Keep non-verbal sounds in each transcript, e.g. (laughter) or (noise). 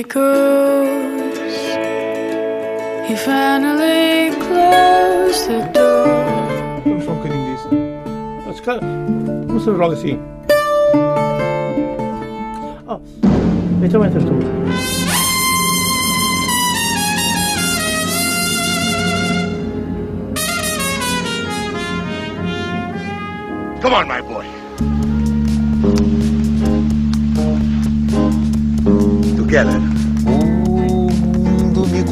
echoes. He finally closed the door. I'm shocking this. That's kind of. What's the wrong thing? Oh, it's a winter tool. Come on, my boy. Together.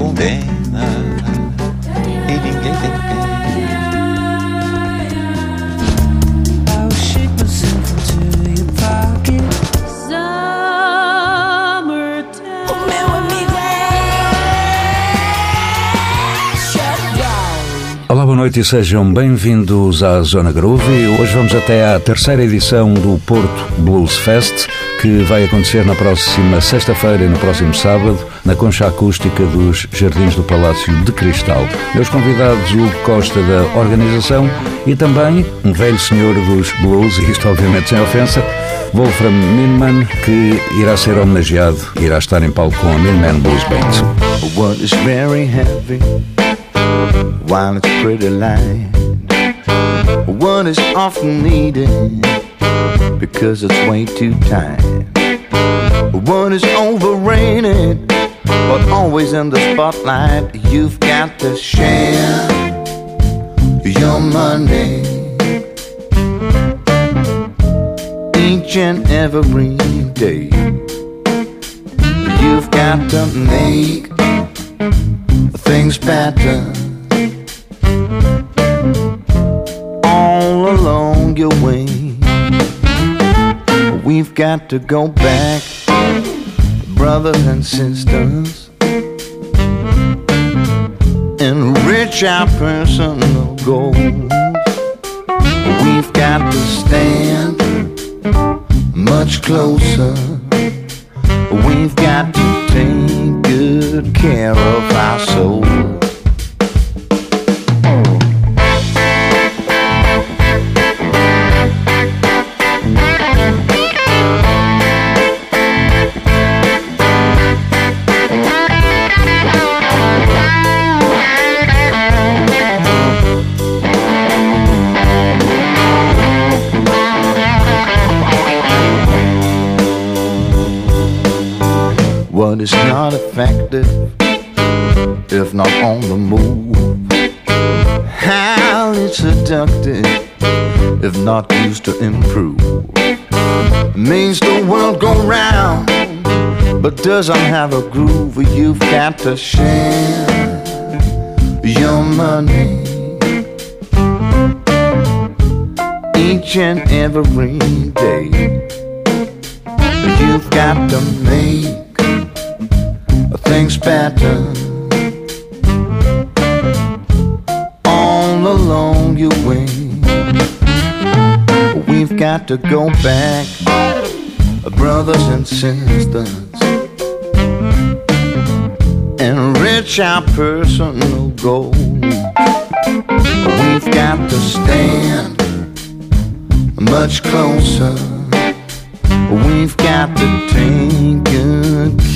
Condena e ninguém tem pena. I'll shake myself into your pocket. Olá, boa noite e sejam bem-vindos à Zona Groove. Hoje vamos até à terceira edição do Porto Blues Fest, que vai acontecer na próxima sexta-feira e no próximo sábado, na concha acústica dos Jardins do Palácio de Cristal. Meus convidados, Hugo Costa da organização e também um velho senhor dos blues, isto obviamente sem ofensa, Wolfram Minman, que irá ser homenageado, irá estar em palco com a Minman Blues Band. What is very heavy while it's pretty light. What is often needed because it's way too tight. What is overrated but always in the spotlight. You've got to share your money each and every day. You've got to make things better all along your way. We've got to go back, brothers and sisters, enrich our personal goals. We've got to stand much closer. We've got to take good care of our souls. Is not effective if not on the move? How it's seductive if not used to improve? Means the world go round, but doesn't have a groove. You've got to share your money each and every day. You've got to make things better all along your way. We've got to go back, brothers and sisters, and enrich our personal goals. We've got to stand much closer. We've got to take good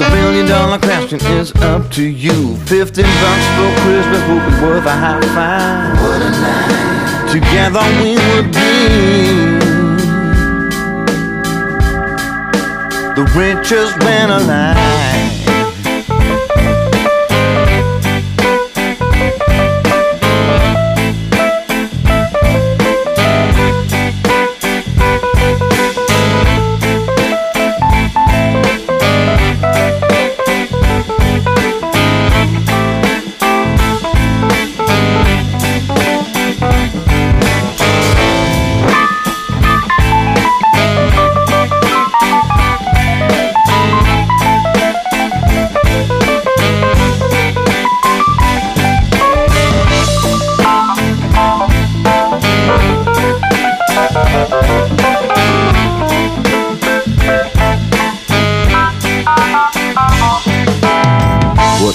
the billion dollar question is up to you. 15 bucks for Christmas would be worth a high five. What a night. Together we would be the richest man alive.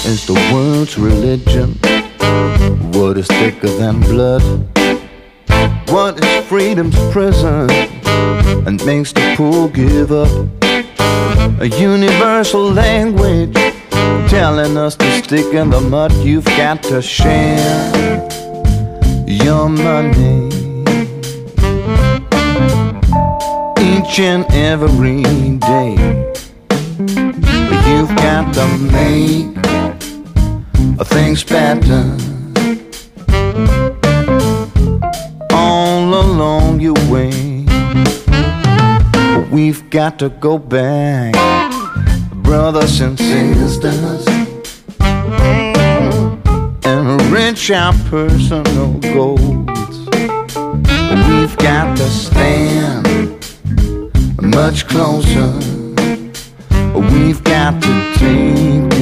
Is the world's religion? What is thicker than blood? What is freedom's prison and makes the poor give up? A universal language telling us to stick in the mud. You've got to share your money each and every day. You've got to make things better all along your way. We've got to go back, brothers and sisters, and reach our personal goals. We've got to stand much closer. We've got to take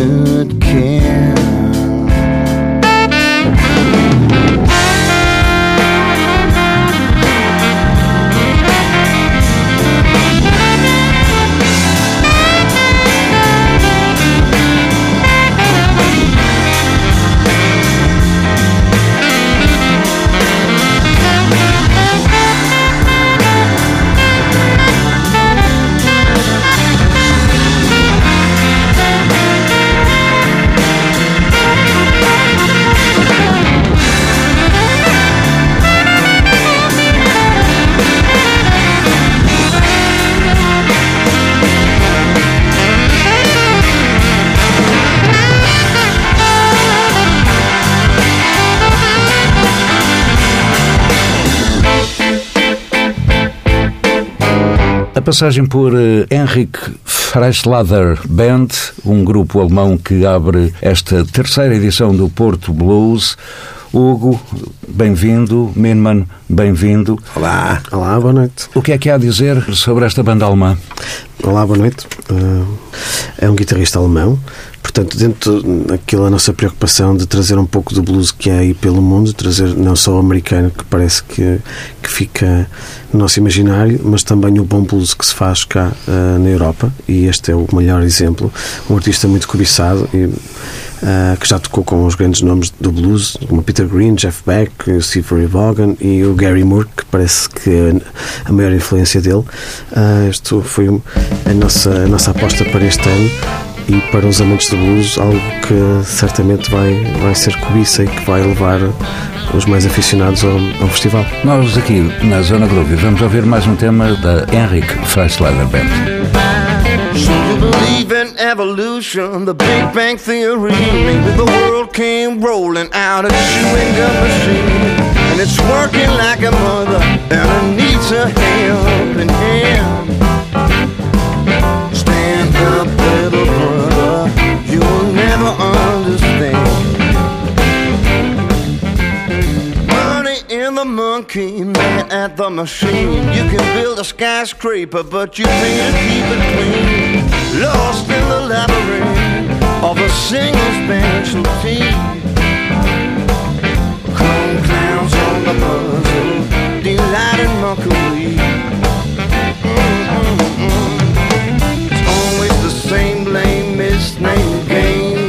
passagem por eh, Henrik Freischlader Band, um grupo alemão que abre esta terceira edição do Porto Blues. Hugo, bem-vindo. Minman, bem-vindo. Olá. Olá, boa noite. O que é que há a dizer sobre esta banda alemã? Olá, boa noite. Uh, é um guitarrista alemão. Portanto, dentro daquela nossa preocupação de trazer um pouco do blues que há aí pelo mundo, trazer não só o americano, que parece que, que fica no nosso imaginário, mas também o bom blues que se faz cá uh, na Europa. E este é o melhor exemplo. Um artista muito cobiçado e Uh, que já tocou com os grandes nomes do blues, como Peter Green, Jeff Beck, Steve Ray Vaughan e o Gary Moore, que parece que é a maior influência dele. Uh, isto foi a nossa, a nossa aposta para este ano e para os amantes do blues, algo que certamente vai, vai ser cobiça e que vai levar os mais aficionados ao, ao festival. Nós aqui na Zona Groove vamos ouvir mais um tema da Henrik Freischlader Band. You believe in evolution, the Big Bang Theory. Maybe the world came rolling out of chewing gum machine. And it's working like a mother, and it needs a helping hand. Stand up, little brother, you'll never understand. Money in the monkey, man at the machine. You can build a skyscraper, but you to keep it clean. Lost in the labyrinth of a single specialty. Clone clowns on the puzzle, delighted mockery. It's always the same game.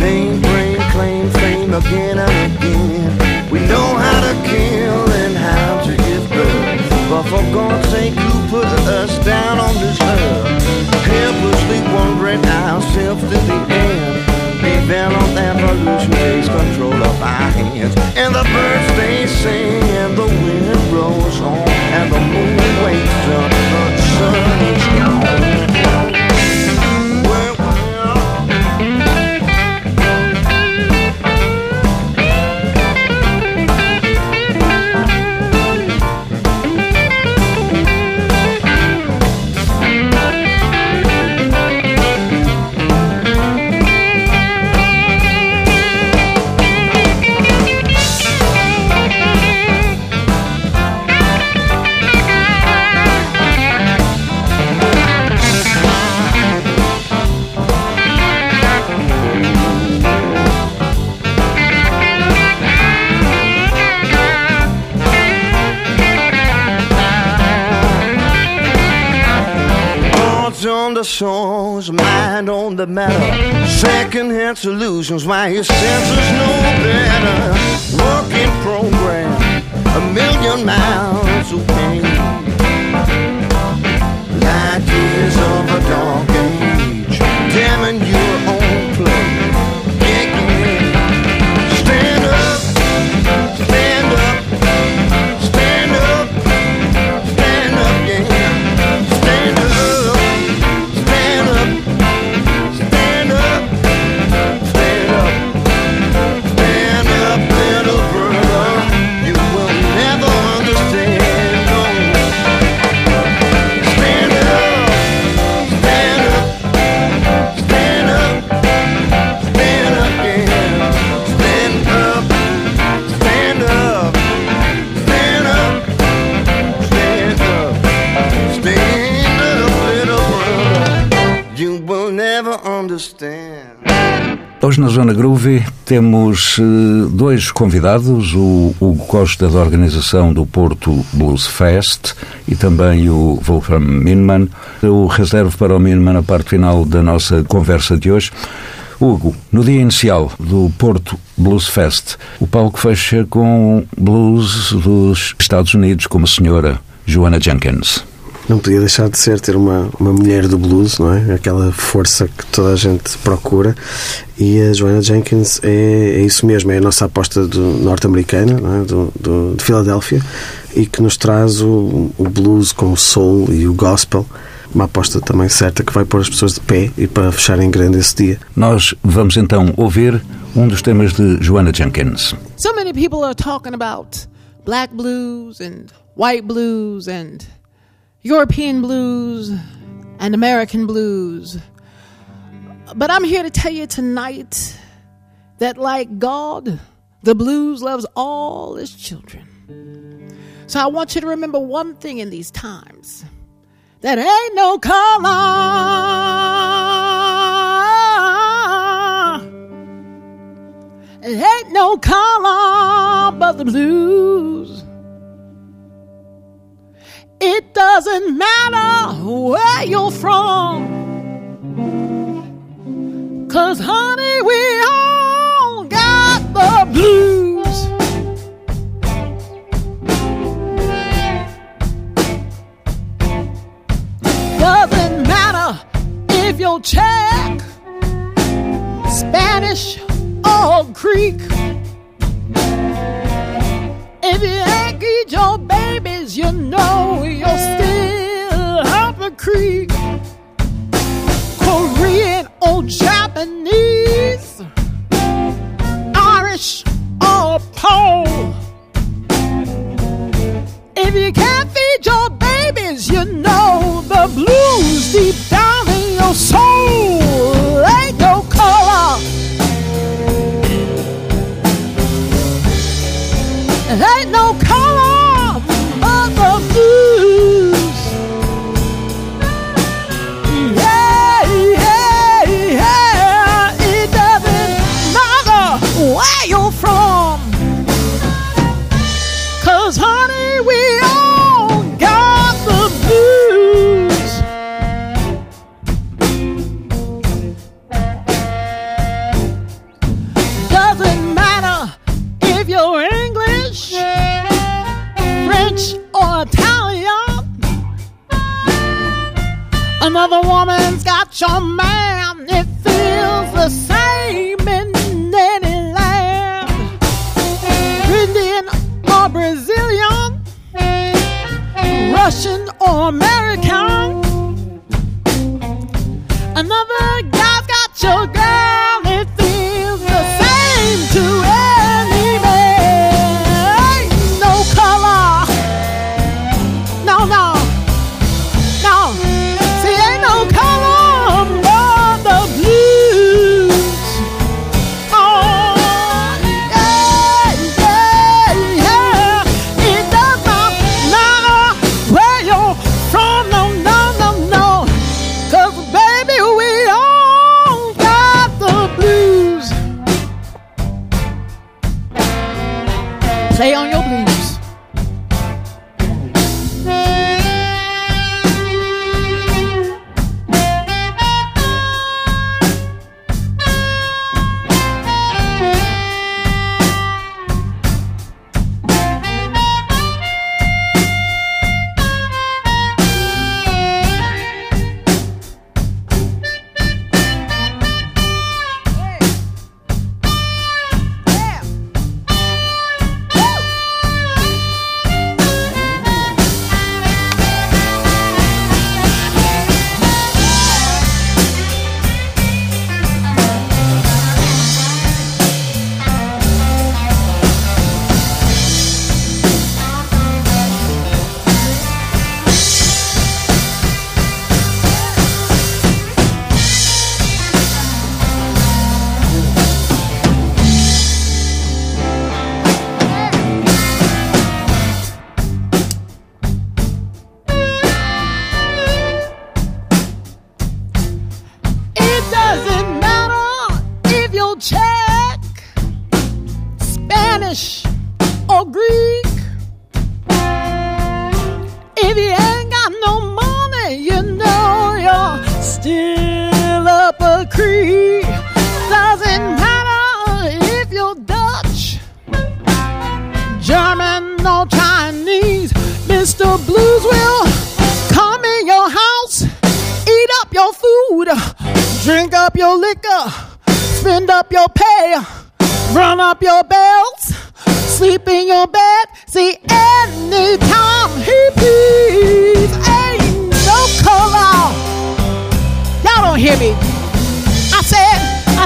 Name, brain, claim, fame again and again. We know how to kill and how to give birth. But for God's our hands. And the birds they sing, matter. Second-hand solutions, why your senses know better. Working program, a million miles pain. Light years of a dark temos eh, dois convidados, o Hugo Costa da organização do Porto Blues Fest e também o Wolfram Minman. Eu reservo para o Minman a parte final da nossa conversa de hoje. Hugo, no dia inicial do Porto Blues Fest, o palco fecha com blues dos Estados Unidos, como a senhora Joanna Jenkins. Não podia deixar de ser ter uma, uma mulher do blues, não é? Aquela força que toda a gente procura. E a Joanna Jenkins é, é isso mesmo, é a nossa aposta do norte-americana, é? do, do, de Filadélfia, e que nos traz o, o blues com o soul e o gospel. Uma aposta também certa que vai pôr as pessoas de pé e para fecharem grande esse dia. Nós vamos então ouvir um dos temas de Joanna Jenkins. So many people are talking about black blues and white blues and European blues and American blues. But I'm here to tell you tonight that, like God, the blues loves all his children. So I want you to remember one thing in these times that ain't no color. It ain't no color but the blues. It doesn't matter where you're from. Cause honey, we all got the blues. Doesn't matter if you're Czech, Spanish, or Greek. If you ain't your babies, a need. Another woman's got your man. It feels the same in any land. Indian or Brazilian, Russian or American.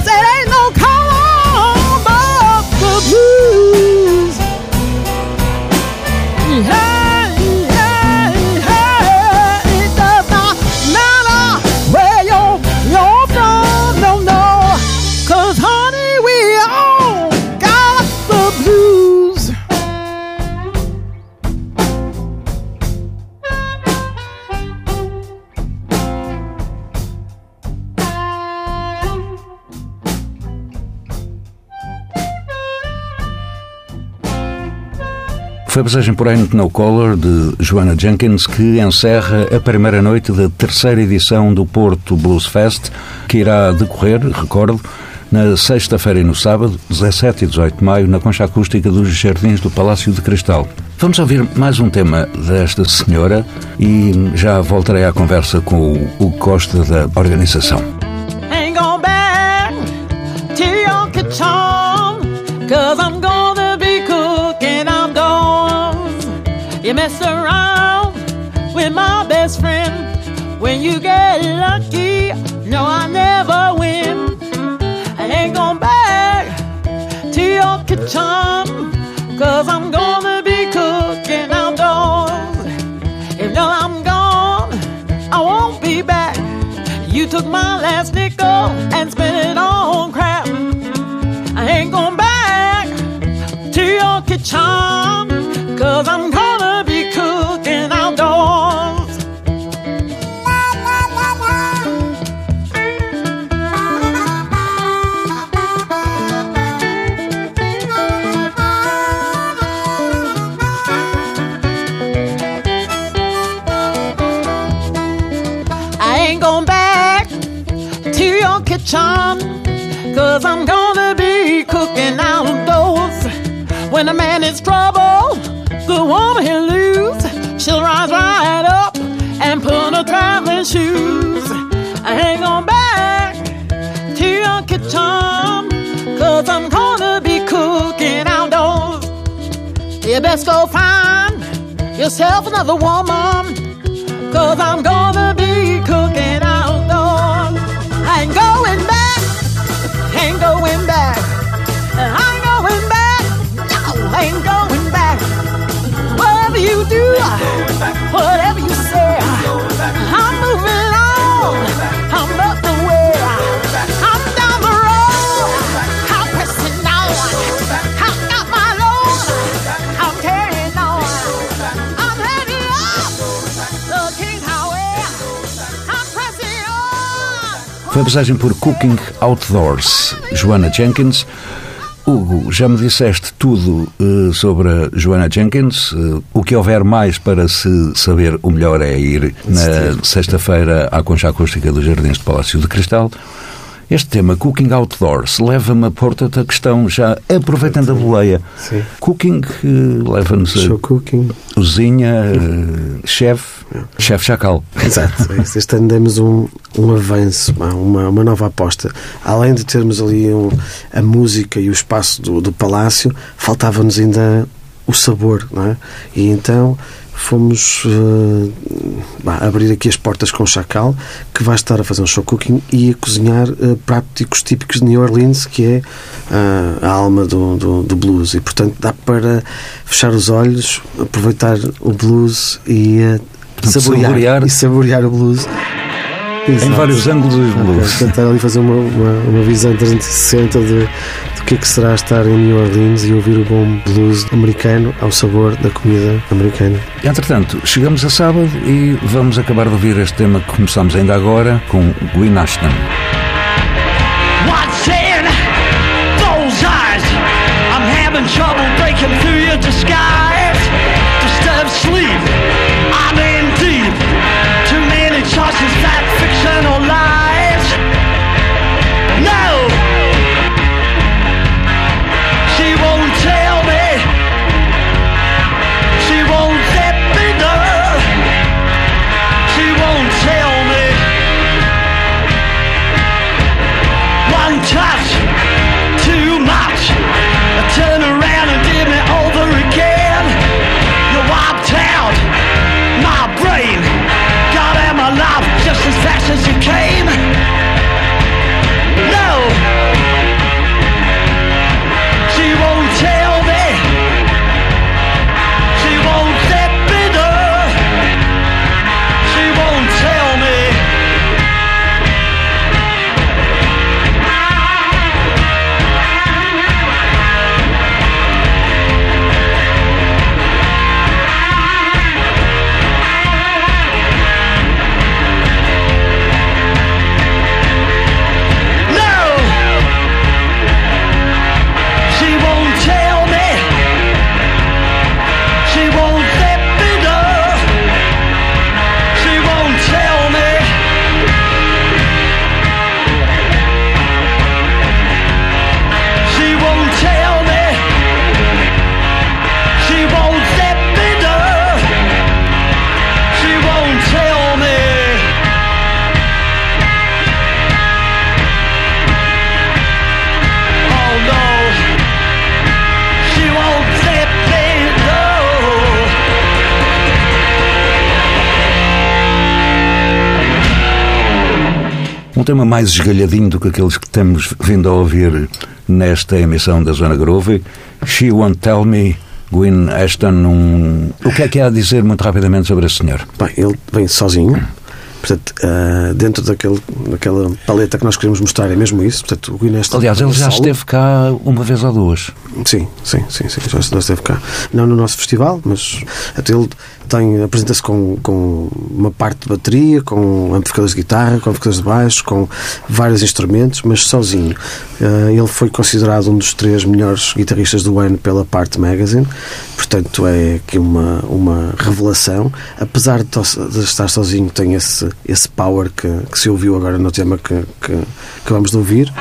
I said, ain't no A passagem por Ain't No Color de Joanna Jenkins que encerra a primeira noite da terceira edição do Porto Blues Fest, que irá decorrer, recordo, na sexta-feira e no sábado, 17 e 18 de maio, na concha acústica dos Jardins do Palácio de Cristal. Vamos ouvir mais um tema desta senhora e já voltarei à conversa com o Costa da organização. Kitchen Cause I'm gonna be cooking outdoors. If no I'm gone, I won't be back. You took my last nickel and Cause I'm gonna be cooking outdoors. When a man is trouble, the woman he'll lose. She'll rise right up and put on her traveling shoes. I ain't going back to your kitchen. Cause I'm gonna be cooking outdoors. You best go find yourself another woman. Cause I'm gonna Foi a passagem por Cooking Outdoors, Joanna Jenkins. Hugo, já me disseste tudo eh, sobre a Joanna Jenkins. Eh, o que houver mais para se saber, o melhor é ir na sexta-feira à concha acústica dos Jardins de Palácio de Cristal. Este tema, Cooking Outdoors, leva-me a pôr-te a questão, já aproveitando a boleia. Sim. Cooking eh, leva-nos a Show cooking. cozinha, eh, chefe, chefe chacal. Exato. é. Este ano demos um, um avanço, uma, uma, uma nova aposta. Além de termos ali um- a música e o espaço do, do palácio, faltava-nos ainda o sabor, não é? E então fomos eh, bah, abrir aqui as portas com o Chacal, que vai estar a fazer um show cooking e a cozinhar eh, práticos típicos de New Orleans, que é ah, a alma do, do, do blues. E, portanto, dá para fechar os olhos, aproveitar o blues e eh, saborear, saborear. e saborear o blues. Em Exato. vários ângulos dos blues. Tentar ali fazer uma, uma, uma visão 360 de, do que é que será estar em New Orleans e ouvir o bom blues americano ao sabor da comida americana. Entretanto, chegamos a sábado e vamos acabar de ouvir este tema que começamos ainda agora com Gwyn Ashton. Mais esgalhadinho do que aqueles que temos vindo a ouvir nesta emissão da Zona Groove. She Won't Tell Me, Gwyn Ashton. Um... O que é que há a dizer muito rapidamente sobre esse senhor? Bem, ele vem sozinho. Portanto, ah, dentro daquele, daquela paleta que nós queremos mostrar é mesmo isso. Portanto, o Guinness Aliás, ele já esteve cá uma vez ou duas. Sim, sim, sim, sim, já esteve cá. Não no nosso festival, mas até ele tem, apresenta-se com, com uma parte de bateria, com amplificadores de guitarra, com amplificadores de baixo, com vários instrumentos, mas sozinho. Eh, ele foi considerado um dos três melhores guitarristas do ano pela Part Magazine, portanto é aqui uma, uma revelação. Apesar de, de estar sozinho, tem esse, esse power que, que se ouviu agora no tema que, que, que vamos de ouvir.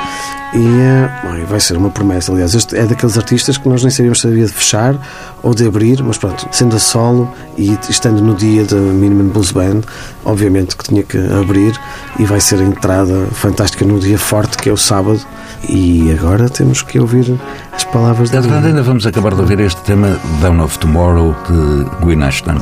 E bem, vai ser uma promessa. Aliás, este é daqueles artistas que nós nem sabíamos se havia de fechar ou de abrir, mas pronto, sendo a solo e estando no dia da Minimum Blues Band, obviamente que tinha que abrir e vai ser a entrada fantástica no dia forte que é o sábado. E agora temos que ouvir as palavras da ainda vamos acabar de ouvir este tema Down of Tomorrow de Gwyn Ashton.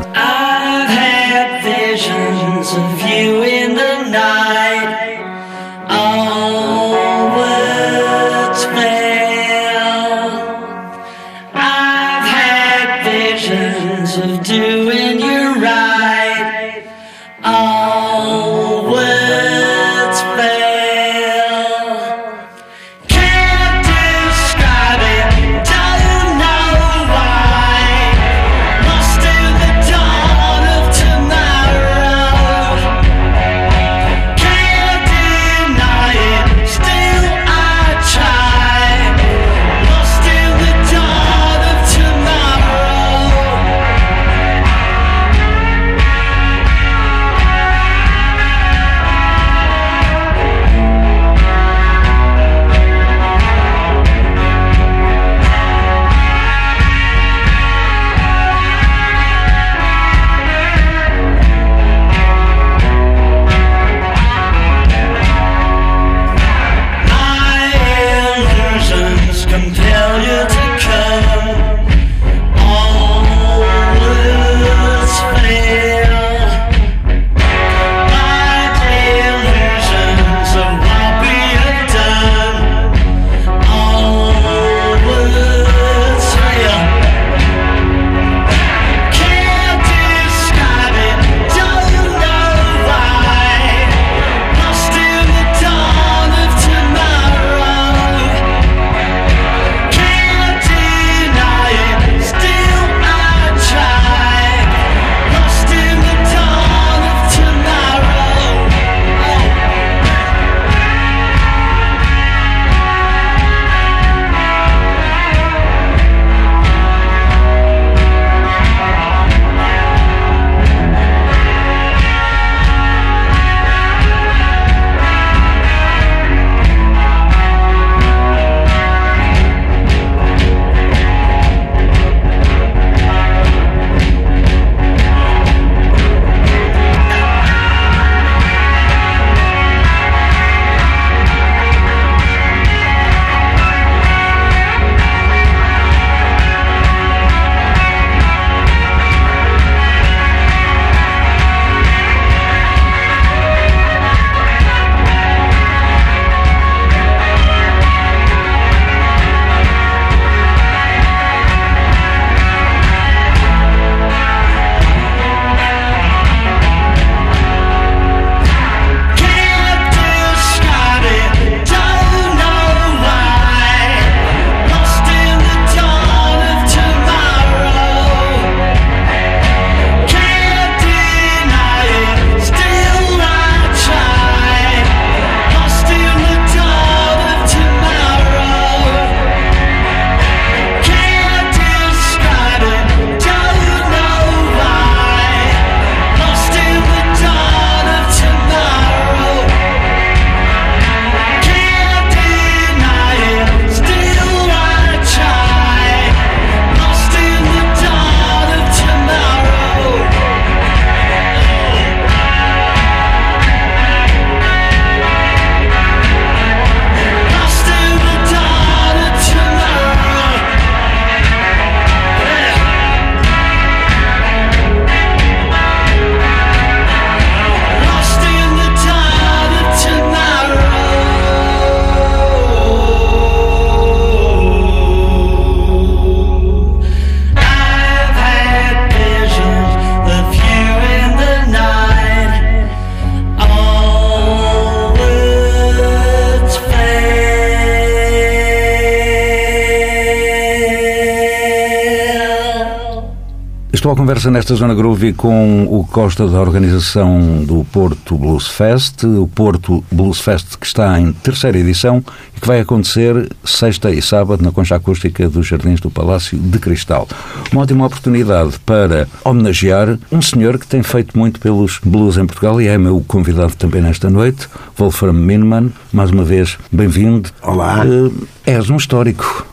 Estou à conversa nesta Zona Groovy com o Costa da organização do Porto Blues Fest, o Porto Blues Fest que está em terceira edição e que vai acontecer sexta e sábado na concha acústica dos Jardins do Palácio de Cristal. Uma ótima oportunidade para homenagear um senhor que tem feito muito pelos blues em Portugal e é meu convidado também nesta noite, Wolfram Minman. Mais uma vez, bem-vindo. Olá. Uh, és um histórico.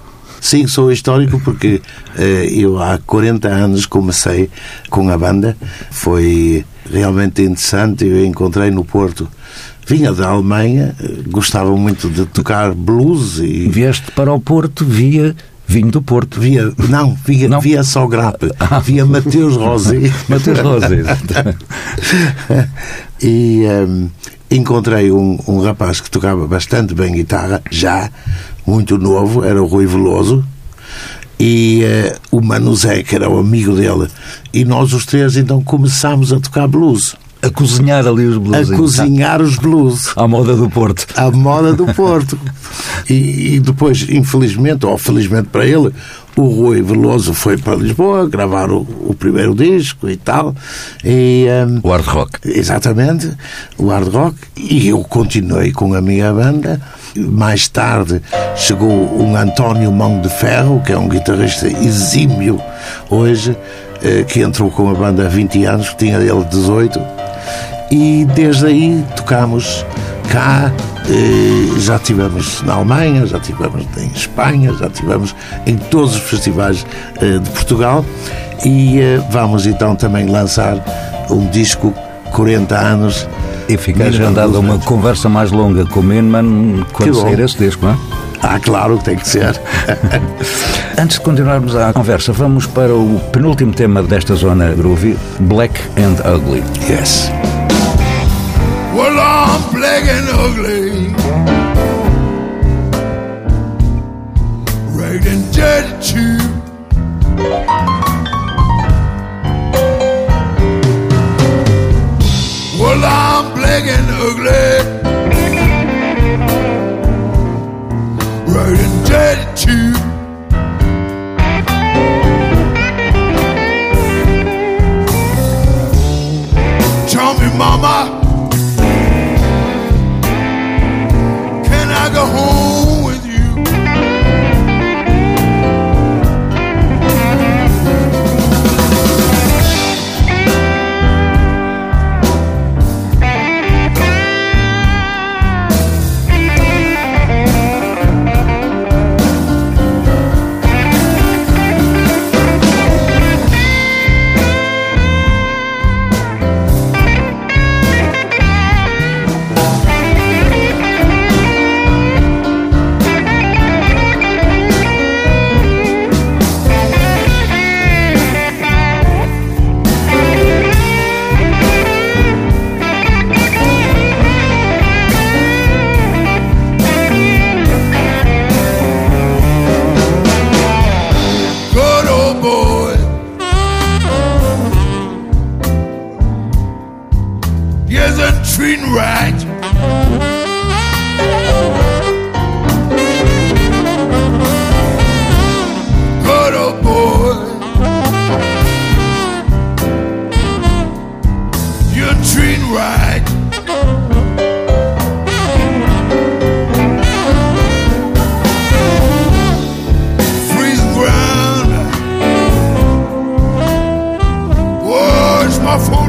Sim, sou histórico porque eh, eu há 40 anos comecei com a banda. Foi realmente interessante. Eu encontrei no Porto. Vinha da Alemanha, gostava muito de tocar (laughs) blues e. Vieste para o Porto via vinho do Porto. Via, não, via, Não? via só grape. Via Mateus (laughs) Rosé. Mateus Rosé. (laughs) e ehm, encontrei um, um rapaz que tocava bastante bem guitarra, já muito novo, era o Rui Veloso, e eh, o Mano Zé, que era o amigo dele. E nós os três então começámos a tocar blues, a cozinhar ali os blues. a cozinhar os blues. À moda do Porto. À moda do Porto. (laughs) E, e depois, infelizmente, ou felizmente para ele, o Rui Veloso foi para Lisboa gravar o, o primeiro disco e tal. E, ehm, O hard rock. Exatamente, o hard rock. E eu continuei com a minha banda. Mais tarde chegou um António Mão de Ferro, que é um guitarrista exímio hoje, eh, que entrou com a banda há 20 anos, tinha ele 18. E desde aí tocamos cá, eh, já tivemos na Alemanha, já tivemos em Espanha, já tivemos em todos os festivais eh, de Portugal e vamos então também lançar um disco 40 anos. E fica agendada uma conversa mais longa com o Minman quando Que sair esse disco, não é? Ah, claro, tem que ser. (laughs) Antes de continuarmos a conversa, vamos para o penúltimo tema desta zona groovy, Black and Ugly. yes. Well, I'm black and ugly. Ragged and dirty too. Well, I'm black and ugly. Ragged and dirty too. Tell me, mama. powerful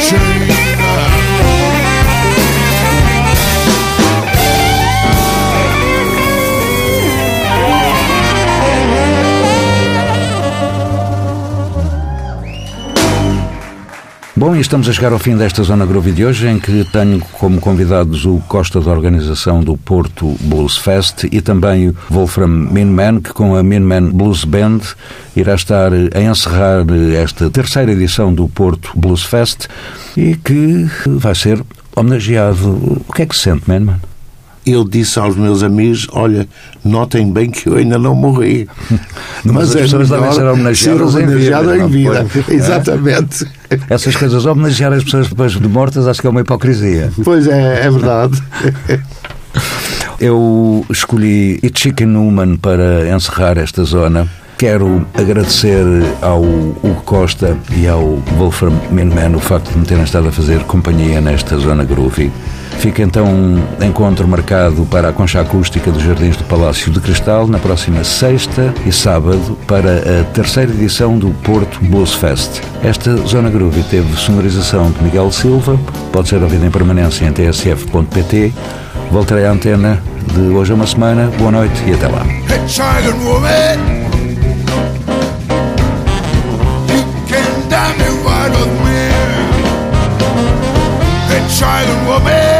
change. E estamos a chegar ao fim desta Zona Groove de hoje, em que tenho como convidados o Costa da organização do Porto Blues Fest e também o Wolfram Minman, que com a Minman Blues Band irá estar a encerrar esta terceira edição do Porto Blues Fest e que vai ser homenageado. O que é que se sente, Minman? Eu disse aos meus amigos: olha, notem bem que eu ainda não morri. (laughs) Mas as pessoas devem ser homenageadas ser em vida, em vida. foi? (laughs) Exatamente. Essas coisas, homenagear as pessoas depois de mortas, acho que é uma hipocrisia. Pois é, é verdade. (laughs) Eu escolhi It Chicken Newman para encerrar esta zona. Quero agradecer ao Hugo Costa e ao Wolfram Minman o facto de me terem estado a fazer companhia nesta zona groovy. Fica então um encontro marcado para a concha acústica dos Jardins do Palácio de Cristal na próxima sexta e sábado para a terceira edição do Porto Blues Fest. Esta zona groovy teve sonorização de Miguel Silva, pode ser ouvida em permanência em tsf.pt. Voltarei à antena de hoje a uma semana. Boa noite e até lá. Hitchhiking woman. You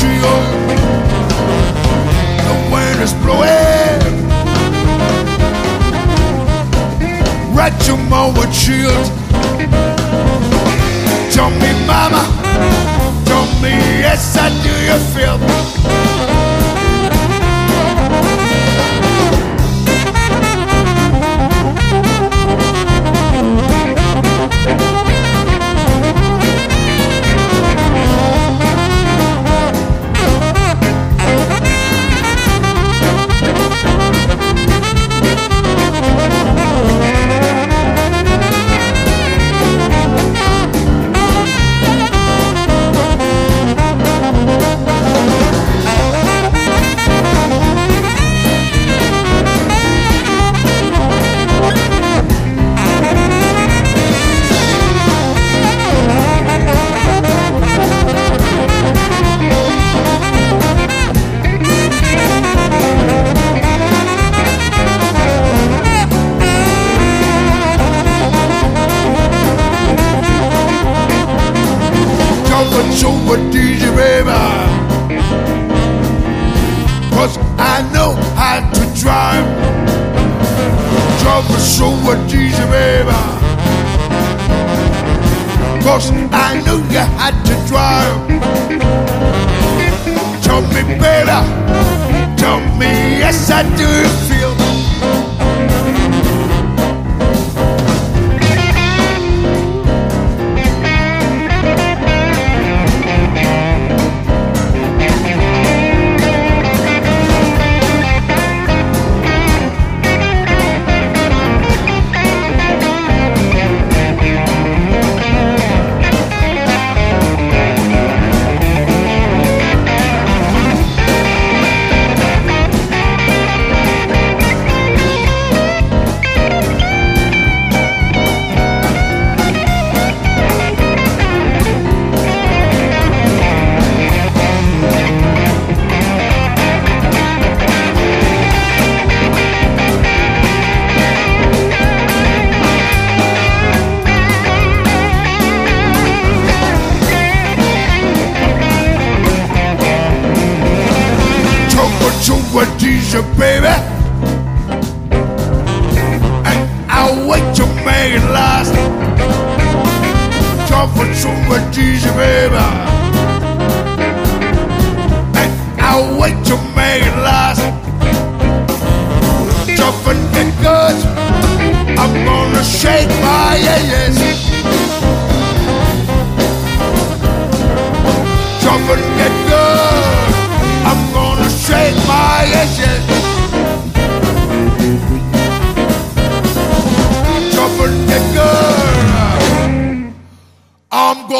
windshield. The wind is blowing right to my windshield. Tell me, mama, tell me, yes, I do you feel? Jumping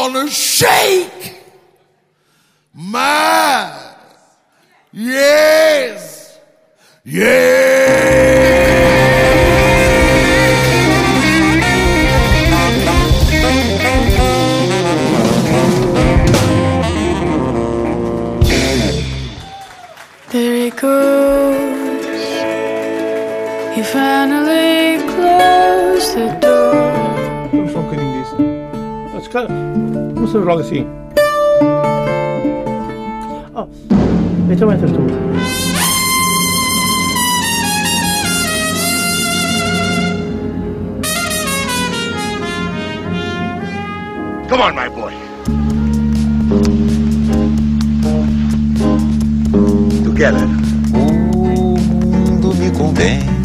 gonna shake. My yes yes. cara, começamos logo assim. Oh, então entras tu. Come on, my boy. Together. O mundo me convém